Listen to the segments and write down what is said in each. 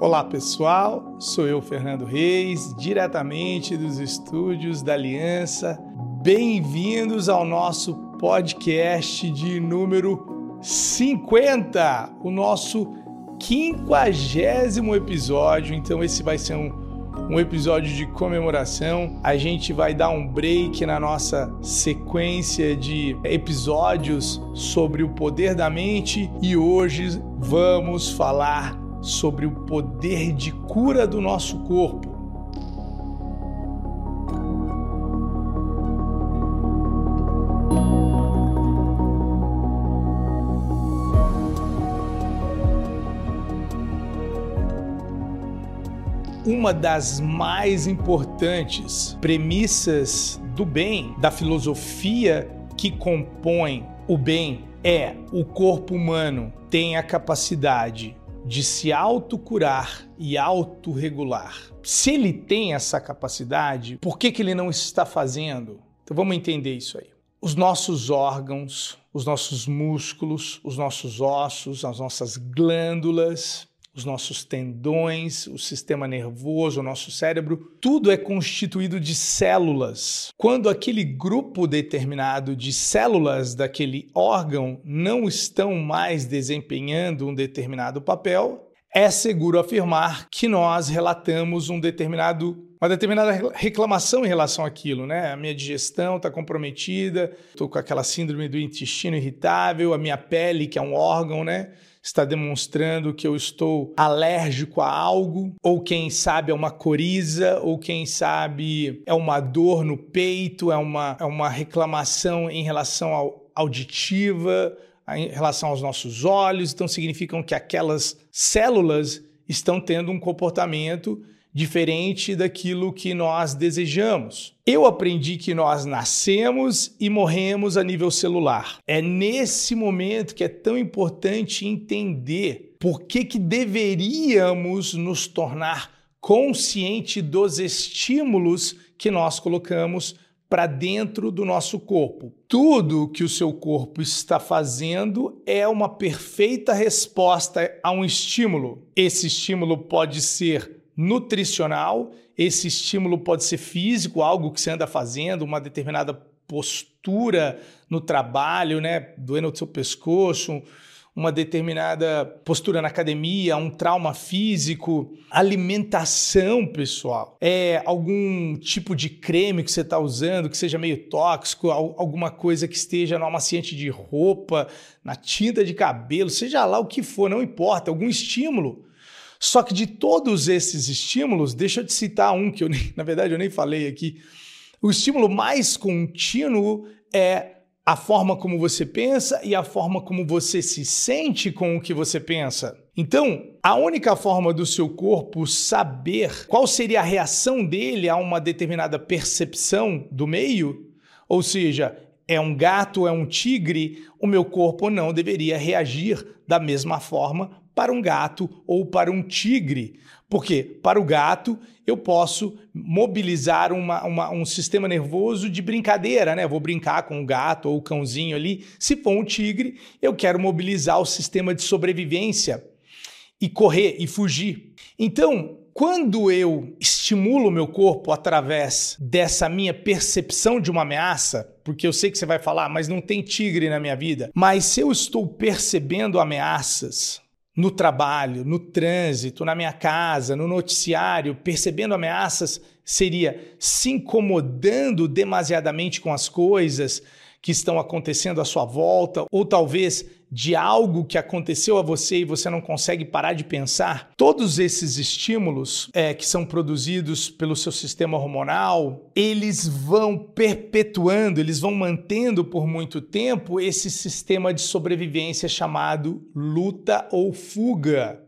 Olá pessoal, sou eu, Fernando Reis, diretamente dos estúdios da Aliança. Bem-vindos ao nosso podcast de número 50, o nosso quinquagésimo episódio. Então, esse vai ser um, um episódio de comemoração. A gente vai dar um break na nossa sequência de episódios sobre o poder da mente e hoje vamos falar sobre o poder de cura do nosso corpo. Uma das mais importantes premissas do bem, da filosofia que compõe o bem, é o corpo humano tem a capacidade de se autocurar e autorregular. Se ele tem essa capacidade, por que, que ele não está fazendo? Então vamos entender isso aí. Os nossos órgãos, os nossos músculos, os nossos ossos, as nossas glândulas, os nossos tendões, o sistema nervoso, o nosso cérebro, tudo é constituído de células. Quando aquele grupo determinado de células daquele órgão não estão mais desempenhando um determinado papel, é seguro afirmar que nós relatamos um determinado uma determinada reclamação em relação àquilo, né? A minha digestão está comprometida, estou com aquela síndrome do intestino irritável, a minha pele, que é um órgão, né? Está demonstrando que eu estou alérgico a algo, ou quem sabe é uma coriza, ou quem sabe é uma dor no peito, é uma, é uma reclamação em relação ao auditiva, em relação aos nossos olhos, então significam que aquelas células estão tendo um comportamento diferente daquilo que nós desejamos. Eu aprendi que nós nascemos e morremos a nível celular. É nesse momento que é tão importante entender por que, que deveríamos nos tornar consciente dos estímulos que nós colocamos para dentro do nosso corpo. Tudo que o seu corpo está fazendo é uma perfeita resposta a um estímulo. Esse estímulo pode ser nutricional, esse estímulo pode ser físico, algo que você anda fazendo, uma determinada postura no trabalho, né, doendo o seu pescoço, uma determinada postura na academia, um trauma físico, alimentação, pessoal. É algum tipo de creme que você está usando que seja meio tóxico, alguma coisa que esteja no amaciante de roupa, na tinta de cabelo, seja lá o que for, não importa, algum estímulo só que de todos esses estímulos, deixa eu te citar um que eu nem, na verdade eu nem falei aqui. O estímulo mais contínuo é a forma como você pensa e a forma como você se sente com o que você pensa. Então, a única forma do seu corpo saber qual seria a reação dele a uma determinada percepção do meio, ou seja, é um gato, é um tigre, o meu corpo não deveria reagir da mesma forma para um gato ou para um tigre. Porque para o gato eu posso mobilizar uma, uma, um sistema nervoso de brincadeira, né? Vou brincar com o gato ou o cãozinho ali. Se for um tigre, eu quero mobilizar o sistema de sobrevivência e correr e fugir. Então, quando eu estimulo o meu corpo através dessa minha percepção de uma ameaça, porque eu sei que você vai falar, mas não tem tigre na minha vida, mas se eu estou percebendo ameaças, no trabalho, no trânsito, na minha casa, no noticiário, percebendo ameaças, seria se incomodando demasiadamente com as coisas que estão acontecendo à sua volta, ou talvez de algo que aconteceu a você e você não consegue parar de pensar, todos esses estímulos é, que são produzidos pelo seu sistema hormonal, eles vão perpetuando, eles vão mantendo por muito tempo esse sistema de sobrevivência chamado luta ou fuga.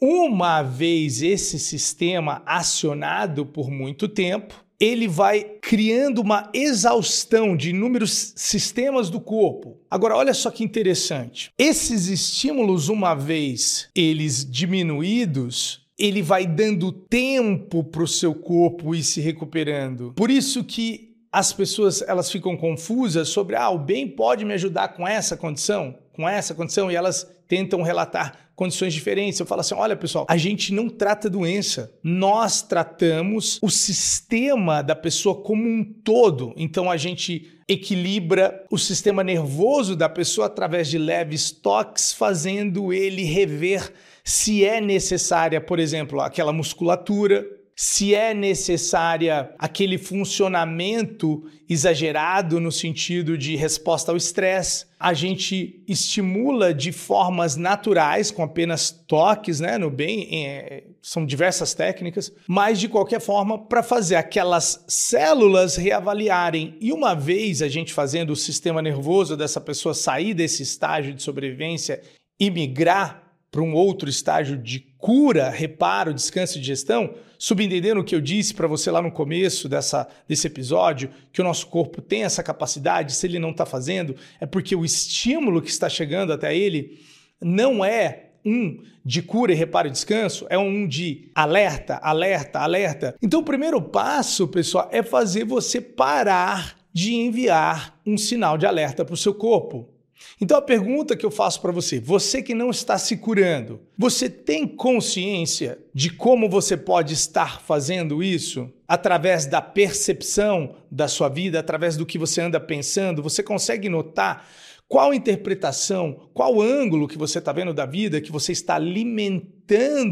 Uma vez esse sistema acionado por muito tempo, ele vai criando uma exaustão de inúmeros sistemas do corpo. Agora, olha só que interessante. Esses estímulos, uma vez eles diminuídos, ele vai dando tempo para o seu corpo ir se recuperando. Por isso que as pessoas elas ficam confusas sobre ah, o bem pode me ajudar com essa condição, com essa condição e elas tentam relatar condições diferentes. Eu falo assim: olha, pessoal, a gente não trata doença, nós tratamos o sistema da pessoa como um todo. Então a gente equilibra o sistema nervoso da pessoa através de leves toques, fazendo ele rever se é necessária, por exemplo, aquela musculatura, se é necessária aquele funcionamento exagerado no sentido de resposta ao estresse. A gente estimula de formas naturais, com apenas toques, né, no bem, é, são diversas técnicas, mas de qualquer forma, para fazer aquelas células reavaliarem. E uma vez a gente fazendo o sistema nervoso dessa pessoa sair desse estágio de sobrevivência e migrar para um outro estágio de cura, reparo, descanso e digestão, subentendendo o que eu disse para você lá no começo dessa, desse episódio, que o nosso corpo tem essa capacidade, se ele não está fazendo, é porque o estímulo que está chegando até ele não é um de cura e reparo e descanso, é um de alerta, alerta, alerta. Então, o primeiro passo, pessoal, é fazer você parar de enviar um sinal de alerta para o seu corpo. Então a pergunta que eu faço para você, você que não está se curando, você tem consciência de como você pode estar fazendo isso? Através da percepção da sua vida, através do que você anda pensando, você consegue notar qual interpretação, qual ângulo que você está vendo da vida, que você está alimentando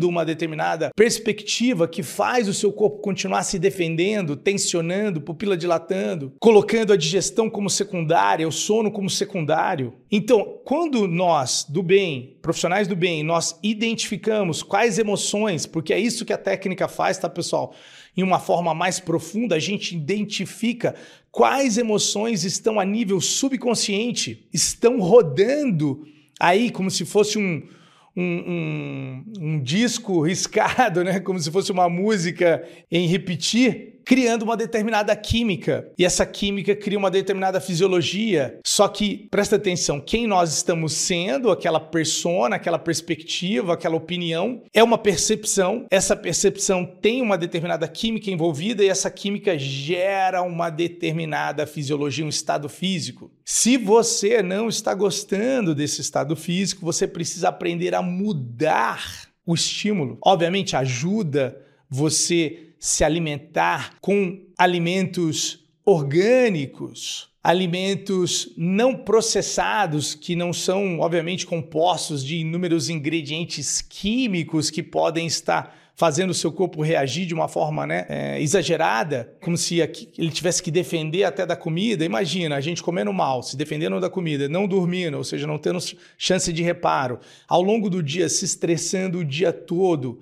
uma determinada perspectiva que faz o seu corpo continuar se defendendo, tensionando, pupila dilatando, colocando a digestão como secundária, o sono como secundário. Então, quando nós, do bem, profissionais do bem, nós identificamos quais emoções, porque é isso que a técnica faz, tá, pessoal? em uma forma mais profunda, a gente identifica quais emoções estão a nível subconsciente, estão rodando aí como se fosse um, um, um, um disco riscado, né? como se fosse uma música em repetir criando uma determinada química. E essa química cria uma determinada fisiologia. Só que, presta atenção, quem nós estamos sendo, aquela persona, aquela perspectiva, aquela opinião, é uma percepção. Essa percepção tem uma determinada química envolvida e essa química gera uma determinada fisiologia, um estado físico. Se você não está gostando desse estado físico, você precisa aprender a mudar o estímulo. Obviamente, ajuda você se alimentar com alimentos orgânicos, alimentos não processados, que não são, obviamente, compostos de inúmeros ingredientes químicos que podem estar fazendo o seu corpo reagir de uma forma né, é, exagerada, como se ele tivesse que defender até da comida. Imagina, a gente comendo mal, se defendendo da comida, não dormindo, ou seja, não tendo chance de reparo, ao longo do dia se estressando o dia todo.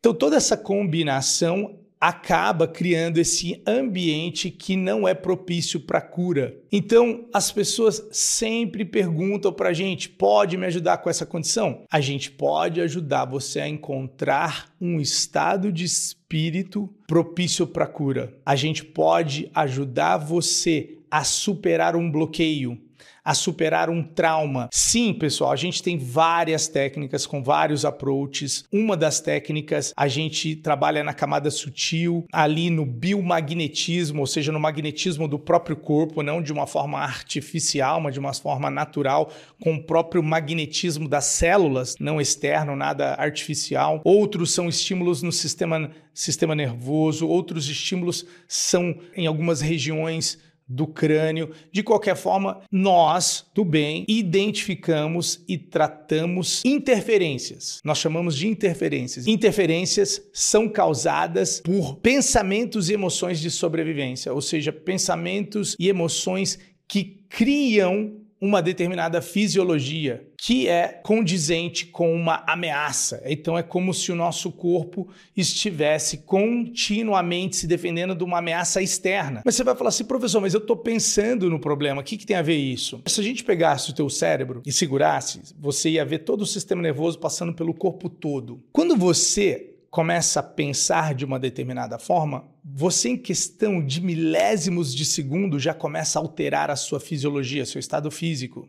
Então, toda essa combinação acaba criando esse ambiente que não é propício para cura. Então, as pessoas sempre perguntam para a gente: pode me ajudar com essa condição? A gente pode ajudar você a encontrar um estado de espírito propício para cura. A gente pode ajudar você a superar um bloqueio a superar um trauma. Sim, pessoal, a gente tem várias técnicas com vários approaches. Uma das técnicas a gente trabalha na camada sutil, ali no biomagnetismo, ou seja, no magnetismo do próprio corpo, não de uma forma artificial, mas de uma forma natural, com o próprio magnetismo das células, não externo, nada artificial. Outros são estímulos no sistema, sistema nervoso, outros estímulos são em algumas regiões do crânio. De qualquer forma, nós, do bem, identificamos e tratamos interferências. Nós chamamos de interferências. Interferências são causadas por pensamentos e emoções de sobrevivência, ou seja, pensamentos e emoções que criam uma determinada fisiologia que é condizente com uma ameaça. Então é como se o nosso corpo estivesse continuamente se defendendo de uma ameaça externa. Mas você vai falar assim, professor, mas eu estou pensando no problema, o que, que tem a ver isso? Se a gente pegasse o teu cérebro e segurasse, você ia ver todo o sistema nervoso passando pelo corpo todo. Quando você começa a pensar de uma determinada forma, você, em questão de milésimos de segundo, já começa a alterar a sua fisiologia, seu estado físico.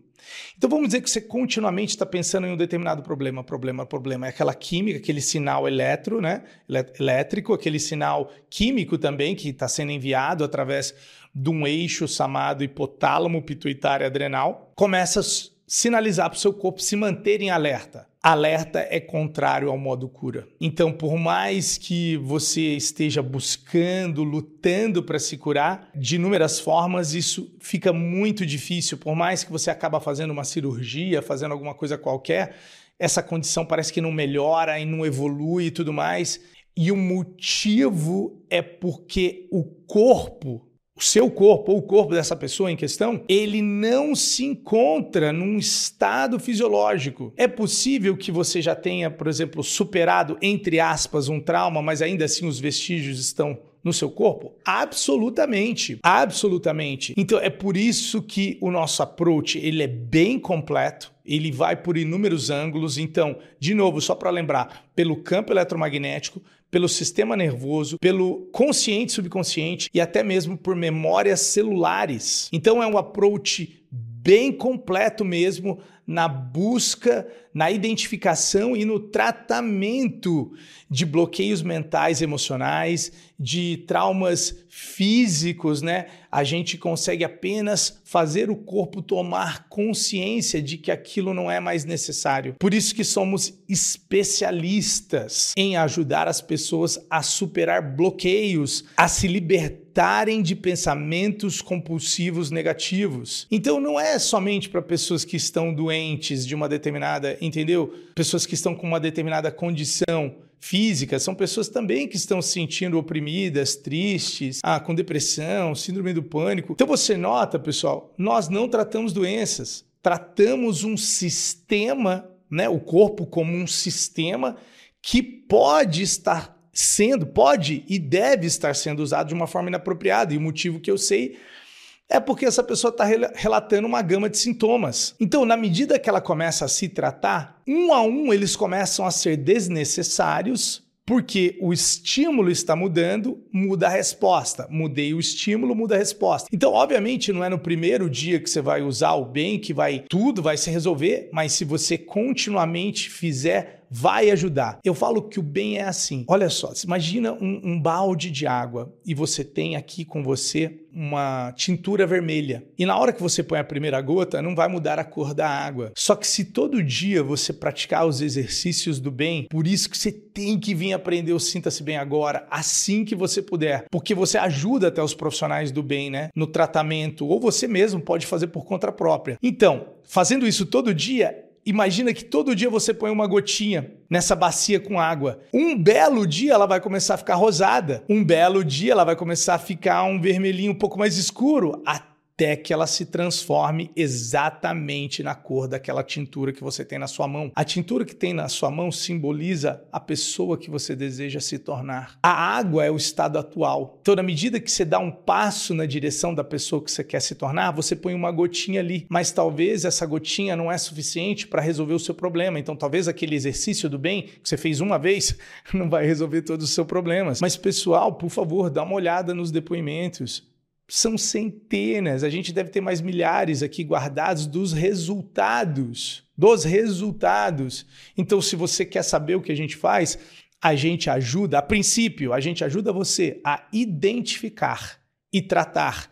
Então vamos dizer que você continuamente está pensando em um determinado problema, problema, problema. É aquela química, aquele sinal eletro, né? elétrico, aquele sinal químico também que está sendo enviado através de um eixo chamado hipotálamo pituitário adrenal. Começa a sinalizar para o seu corpo se manter em alerta. Alerta é contrário ao modo cura. Então, por mais que você esteja buscando, lutando para se curar, de inúmeras formas isso fica muito difícil. Por mais que você acaba fazendo uma cirurgia, fazendo alguma coisa qualquer, essa condição parece que não melhora e não evolui e tudo mais. E o motivo é porque o corpo o seu corpo ou o corpo dessa pessoa em questão, ele não se encontra num estado fisiológico. É possível que você já tenha, por exemplo, superado, entre aspas, um trauma, mas ainda assim os vestígios estão no seu corpo? Absolutamente, absolutamente. Então é por isso que o nosso approach ele é bem completo. Ele vai por inúmeros ângulos. Então, de novo, só para lembrar, pelo campo eletromagnético, pelo sistema nervoso, pelo consciente subconsciente e até mesmo por memórias celulares. Então é um approach bem completo mesmo na busca, na identificação e no tratamento de bloqueios mentais emocionais, de traumas físicos, né? A gente consegue apenas fazer o corpo tomar consciência de que aquilo não é mais necessário. Por isso que somos especialistas em ajudar as pessoas a superar bloqueios, a se libertarem de pensamentos compulsivos negativos. Então não é somente para pessoas que estão doentes de uma determinada, entendeu? Pessoas que estão com uma determinada condição física, são pessoas também que estão se sentindo oprimidas, tristes, ah, com depressão, síndrome do pânico. Então você nota, pessoal, nós não tratamos doenças, tratamos um sistema, né, o corpo como um sistema que pode estar sendo, pode e deve estar sendo usado de uma forma inapropriada. E o motivo que eu sei é porque essa pessoa está relatando uma gama de sintomas. Então, na medida que ela começa a se tratar, um a um eles começam a ser desnecessários, porque o estímulo está mudando, muda a resposta. Mudei o estímulo, muda a resposta. Então, obviamente, não é no primeiro dia que você vai usar o bem que vai tudo vai se resolver, mas se você continuamente fizer vai ajudar. Eu falo que o bem é assim. Olha só, imagina um, um, balde de água e você tem aqui com você uma tintura vermelha. E na hora que você põe a primeira gota, não vai mudar a cor da água. Só que se todo dia você praticar os exercícios do bem, por isso que você tem que vir aprender o Sinta-se Bem agora, assim que você puder. Porque você ajuda até os profissionais do bem, né? No tratamento, ou você mesmo pode fazer por conta própria. Então, fazendo isso todo dia, Imagina que todo dia você põe uma gotinha nessa bacia com água. Um belo dia ela vai começar a ficar rosada. Um belo dia ela vai começar a ficar um vermelhinho um pouco mais escuro. Até até que ela se transforme exatamente na cor daquela tintura que você tem na sua mão. A tintura que tem na sua mão simboliza a pessoa que você deseja se tornar. A água é o estado atual. Então, na medida que você dá um passo na direção da pessoa que você quer se tornar, você põe uma gotinha ali, mas talvez essa gotinha não é suficiente para resolver o seu problema. Então, talvez aquele exercício do bem que você fez uma vez não vai resolver todos os seus problemas. Mas, pessoal, por favor, dá uma olhada nos depoimentos são centenas, a gente deve ter mais milhares aqui guardados dos resultados, dos resultados. Então, se você quer saber o que a gente faz, a gente ajuda, a princípio, a gente ajuda você a identificar e tratar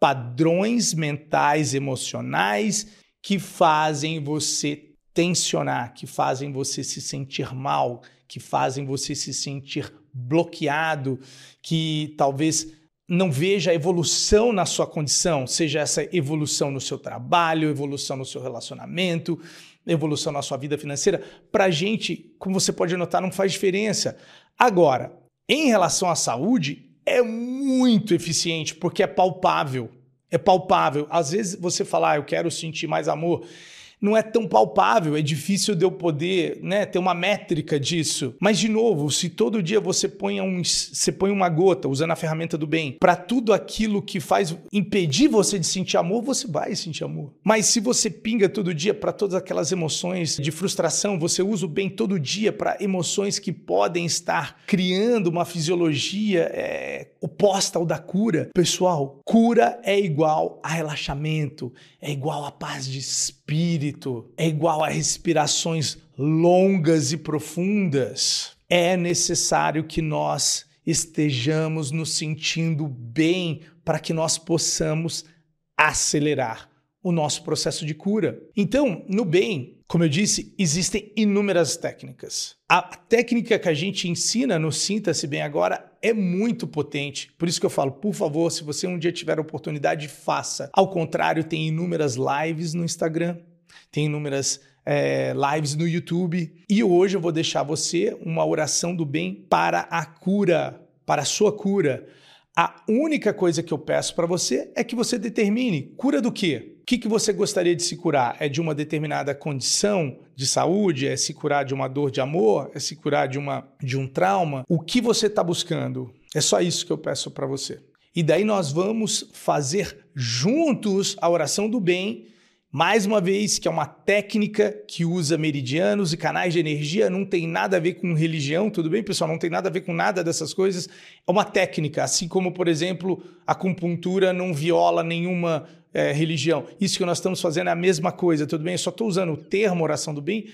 padrões mentais, emocionais que fazem você tensionar, que fazem você se sentir mal, que fazem você se sentir bloqueado, que talvez não veja evolução na sua condição, seja essa evolução no seu trabalho, evolução no seu relacionamento, evolução na sua vida financeira, para a gente, como você pode notar, não faz diferença. Agora, em relação à saúde, é muito eficiente porque é palpável. É palpável. Às vezes você fala, ah, eu quero sentir mais amor não é tão palpável, é difícil de eu poder né, ter uma métrica disso. Mas, de novo, se todo dia você põe, um, você põe uma gota, usando a ferramenta do bem, para tudo aquilo que faz impedir você de sentir amor, você vai sentir amor. Mas se você pinga todo dia para todas aquelas emoções de frustração, você usa o bem todo dia para emoções que podem estar criando uma fisiologia é, oposta ao da cura. Pessoal, cura é igual a relaxamento, é igual a paz de espírito, é igual a respirações longas e profundas. É necessário que nós estejamos nos sentindo bem para que nós possamos acelerar o nosso processo de cura. Então, no bem, como eu disse, existem inúmeras técnicas. A técnica que a gente ensina no Sinta-se Bem Agora é muito potente. Por isso que eu falo, por favor, se você um dia tiver a oportunidade, faça. Ao contrário, tem inúmeras lives no Instagram, tem inúmeras é, lives no YouTube. E hoje eu vou deixar você uma oração do bem para a cura, para a sua cura. A única coisa que eu peço para você é que você determine cura do quê? O que, que você gostaria de se curar? É de uma determinada condição de saúde? É se curar de uma dor de amor? É se curar de, uma, de um trauma? O que você está buscando? É só isso que eu peço para você. E daí nós vamos fazer juntos a oração do bem mais uma vez, que é uma técnica que usa meridianos e canais de energia, não tem nada a ver com religião, tudo bem, pessoal? Não tem nada a ver com nada dessas coisas. É uma técnica, assim como, por exemplo, a acupuntura não viola nenhuma é, religião. Isso que nós estamos fazendo é a mesma coisa, tudo bem? Eu só estou usando o termo oração do bem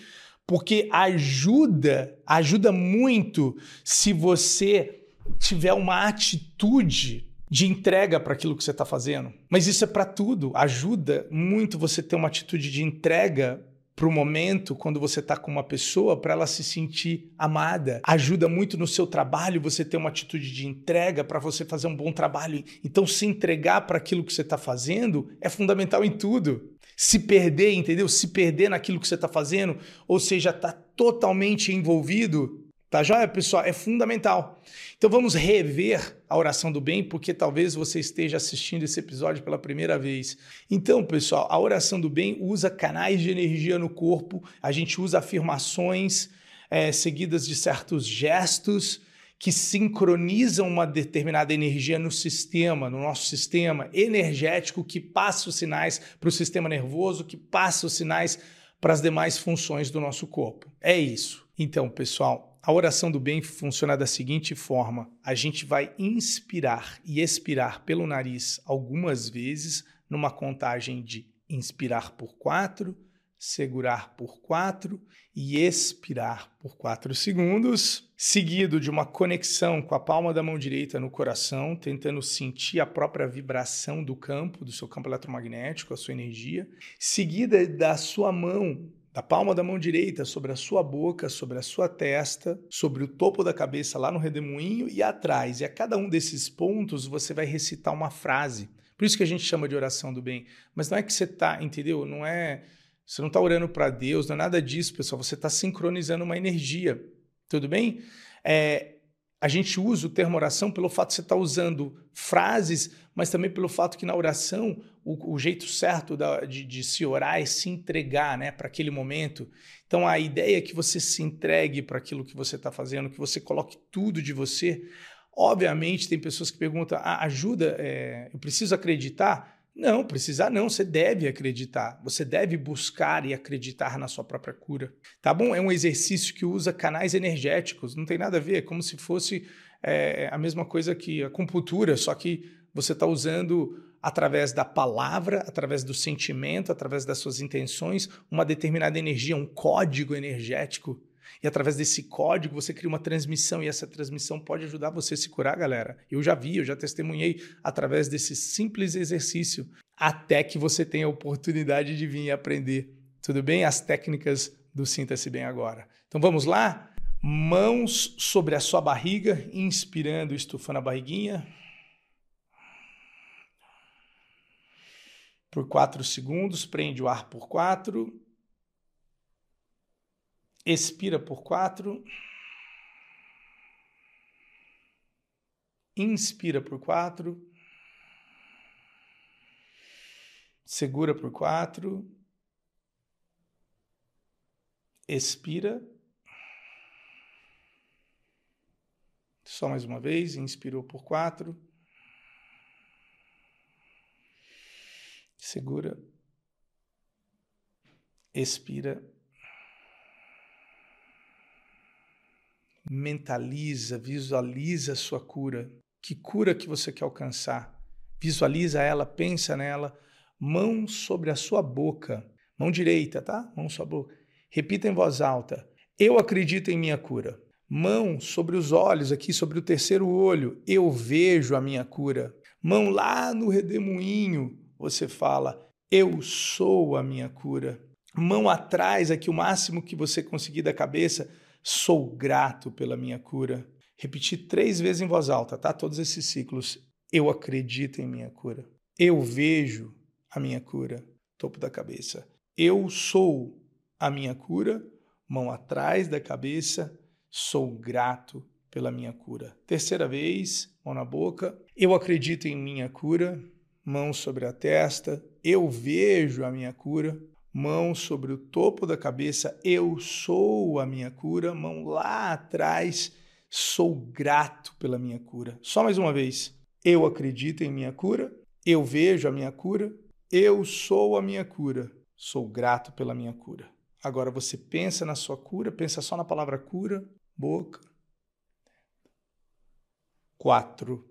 porque ajuda, ajuda muito se você tiver uma atitude de entrega para aquilo que você está fazendo. Mas isso é para tudo. Ajuda muito você ter uma atitude de entrega para o momento quando você está com uma pessoa para ela se sentir amada. Ajuda muito no seu trabalho você ter uma atitude de entrega para você fazer um bom trabalho. Então, se entregar para aquilo que você está fazendo é fundamental em tudo. Se perder, entendeu? Se perder naquilo que você está fazendo, ou seja, está totalmente envolvido, Tá joia, pessoal? É fundamental. Então vamos rever a oração do bem, porque talvez você esteja assistindo esse episódio pela primeira vez. Então, pessoal, a oração do bem usa canais de energia no corpo, a gente usa afirmações é, seguidas de certos gestos que sincronizam uma determinada energia no sistema, no nosso sistema energético, que passa os sinais para o sistema nervoso, que passa os sinais para as demais funções do nosso corpo. É isso. Então, pessoal, a oração do bem funciona da seguinte forma: a gente vai inspirar e expirar pelo nariz algumas vezes, numa contagem de inspirar por quatro, segurar por quatro e expirar por quatro segundos, seguido de uma conexão com a palma da mão direita no coração, tentando sentir a própria vibração do campo, do seu campo eletromagnético, a sua energia, seguida da sua mão da palma da mão direita sobre a sua boca, sobre a sua testa, sobre o topo da cabeça lá no redemoinho e atrás. E a cada um desses pontos você vai recitar uma frase. Por isso que a gente chama de oração do bem. Mas não é que você está, entendeu? Não é. Você não está orando para Deus, não é nada disso, pessoal. Você está sincronizando uma energia. Tudo bem? É, a gente usa o termo oração pelo fato de você estar tá usando frases, mas também pelo fato que na oração o, o jeito certo da, de, de, se orar é se entregar né, para aquele momento. Então a ideia é que você se entregue para aquilo que você está fazendo, que você coloque tudo de você. Obviamente, tem pessoas que perguntam: ah, ajuda, é, eu preciso acreditar? Não, precisar não, você deve acreditar. Você deve buscar e acreditar na sua própria cura. Tá bom? É um exercício que usa canais energéticos, não tem nada a ver, é como se fosse é, a mesma coisa que a acupuntura, só que você está usando através da palavra, através do sentimento, através das suas intenções, uma determinada energia, um código energético e através desse código você cria uma transmissão e essa transmissão pode ajudar você a se curar, galera. Eu já vi, eu já testemunhei através desse simples exercício até que você tenha a oportunidade de vir aprender, tudo bem? As técnicas do Sinta-se Bem Agora. Então vamos lá? Mãos sobre a sua barriga, inspirando, estufando a barriguinha. Por quatro segundos, prende o ar por quatro. Expira por quatro. Inspira por quatro. Segura por quatro. Expira. Só mais uma vez. Inspirou por quatro. Segura. Expira. mentaliza, visualiza a sua cura. Que cura que você quer alcançar? Visualiza ela, pensa nela. Mão sobre a sua boca. Mão direita, tá? Mão sobre a boca. Repita em voz alta. Eu acredito em minha cura. Mão sobre os olhos, aqui sobre o terceiro olho. Eu vejo a minha cura. Mão lá no redemoinho. Você fala: Eu sou a minha cura. Mão atrás, aqui o máximo que você conseguir da cabeça. Sou grato pela minha cura. Repetir três vezes em voz alta, tá? Todos esses ciclos. Eu acredito em minha cura. Eu vejo a minha cura. Topo da cabeça. Eu sou a minha cura. Mão atrás da cabeça. Sou grato pela minha cura. Terceira vez, mão na boca. Eu acredito em minha cura. Mão sobre a testa. Eu vejo a minha cura. Mão sobre o topo da cabeça. Eu sou a minha cura. Mão lá atrás. Sou grato pela minha cura. Só mais uma vez. Eu acredito em minha cura. Eu vejo a minha cura. Eu sou a minha cura. Sou grato pela minha cura. Agora você pensa na sua cura, pensa só na palavra cura, boca. Quatro.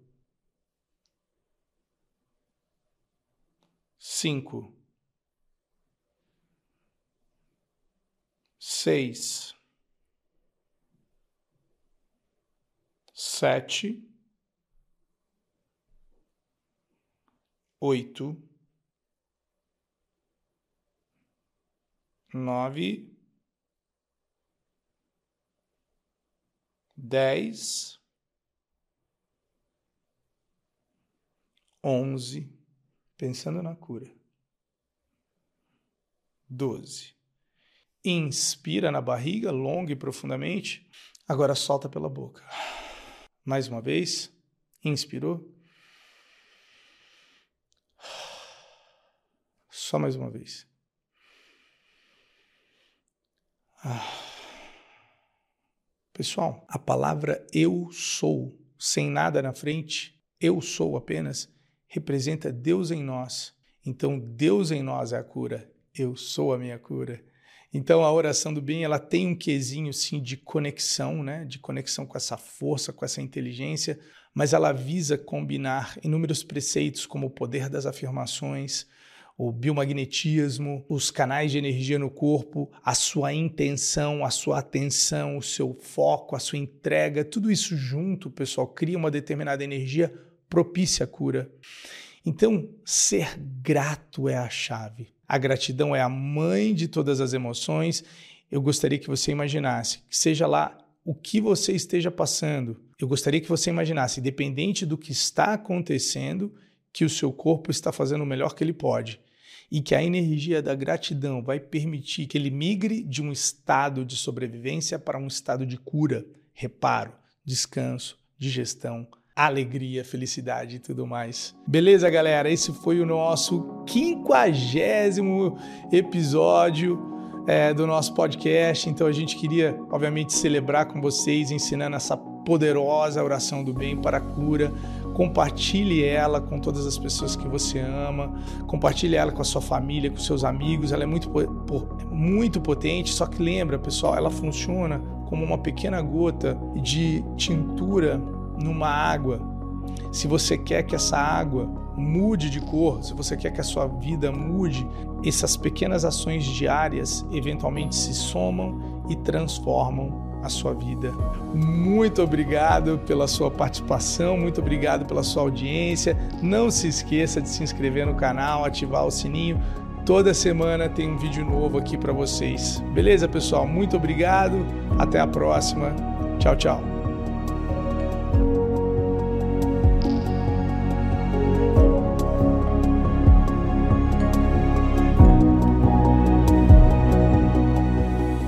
Cinco. Seis. Sete. Oito. Nove. Dez. onze, pensando na cura. Doze. Inspira na barriga, longa e profundamente. Agora solta pela boca. Mais uma vez. Inspirou. Só mais uma vez. Pessoal, a palavra eu sou, sem nada na frente, eu sou apenas, representa Deus em nós. Então, Deus em nós é a cura. Eu sou a minha cura. Então, a oração do bem, ela tem um quesinho, sim, de conexão, né? De conexão com essa força, com essa inteligência, mas ela visa combinar inúmeros preceitos, como o poder das afirmações, o biomagnetismo, os canais de energia no corpo, a sua intenção, a sua atenção, o seu foco, a sua entrega, tudo isso junto, pessoal, cria uma determinada energia propícia à cura. Então, ser grato é a chave. A gratidão é a mãe de todas as emoções. Eu gostaria que você imaginasse, que seja lá o que você esteja passando, eu gostaria que você imaginasse, independente do que está acontecendo, que o seu corpo está fazendo o melhor que ele pode e que a energia da gratidão vai permitir que ele migre de um estado de sobrevivência para um estado de cura, reparo, descanso, digestão, alegria, felicidade e tudo mais. Beleza, galera? Esse foi o nosso quinquagésimo episódio é, do nosso podcast. Então a gente queria, obviamente, celebrar com vocês, ensinando essa poderosa oração do bem para a cura. Compartilhe ela com todas as pessoas que você ama, compartilhe ela com a sua família, com seus amigos. Ela é muito, muito potente, só que lembra, pessoal, ela funciona como uma pequena gota de tintura numa água, se você quer que essa água mude de cor, se você quer que a sua vida mude, essas pequenas ações diárias eventualmente se somam e transformam a sua vida. Muito obrigado pela sua participação, muito obrigado pela sua audiência. Não se esqueça de se inscrever no canal, ativar o sininho. Toda semana tem um vídeo novo aqui para vocês. Beleza, pessoal? Muito obrigado. Até a próxima. Tchau, tchau.